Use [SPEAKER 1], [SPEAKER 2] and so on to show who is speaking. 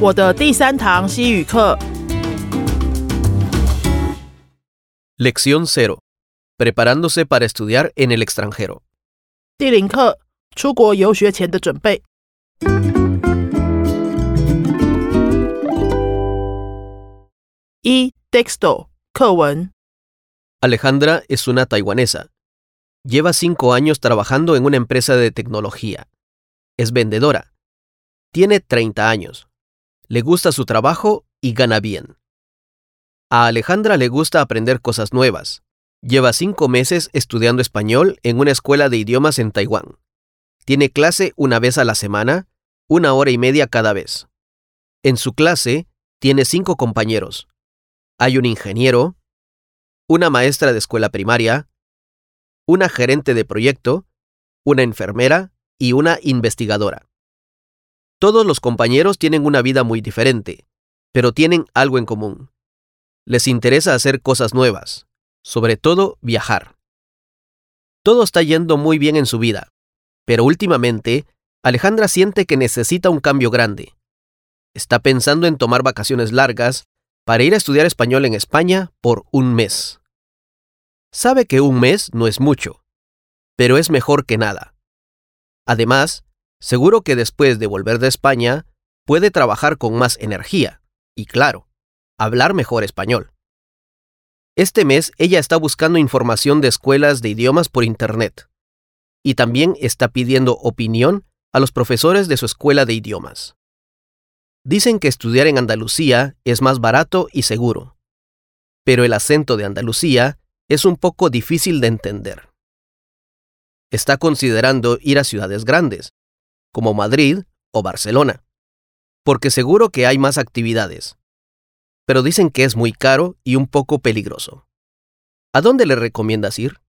[SPEAKER 1] 我的第三堂西语课
[SPEAKER 2] Lección 0. Preparándose para estudiar en el extranjero.
[SPEAKER 1] 第零课出国游学前的准备。一 texto 课文
[SPEAKER 2] Alejandra es una taiwanesa. Lleva cinco años trabajando en una empresa de tecnología. Es vendedora. Tiene 30 años. Le gusta su trabajo y gana bien. A Alejandra le gusta aprender cosas nuevas. Lleva cinco meses estudiando español en una escuela de idiomas en Taiwán. Tiene clase una vez a la semana, una hora y media cada vez. En su clase tiene cinco compañeros. Hay un ingeniero, una maestra de escuela primaria, una gerente de proyecto, una enfermera y una investigadora. Todos los compañeros tienen una vida muy diferente, pero tienen algo en común. Les interesa hacer cosas nuevas, sobre todo viajar. Todo está yendo muy bien en su vida, pero últimamente Alejandra siente que necesita un cambio grande. Está pensando en tomar vacaciones largas para ir a estudiar español en España por un mes. Sabe que un mes no es mucho, pero es mejor que nada. Además, seguro que después de volver de España, puede trabajar con más energía y, claro, hablar mejor español. Este mes ella está buscando información de escuelas de idiomas por Internet y también está pidiendo opinión a los profesores de su escuela de idiomas. Dicen que estudiar en Andalucía es más barato y seguro, pero el acento de Andalucía es un poco difícil de entender. Está considerando ir a ciudades grandes, como Madrid o Barcelona, porque seguro que hay más actividades, pero dicen que es muy caro y un poco peligroso. ¿A dónde le recomiendas ir?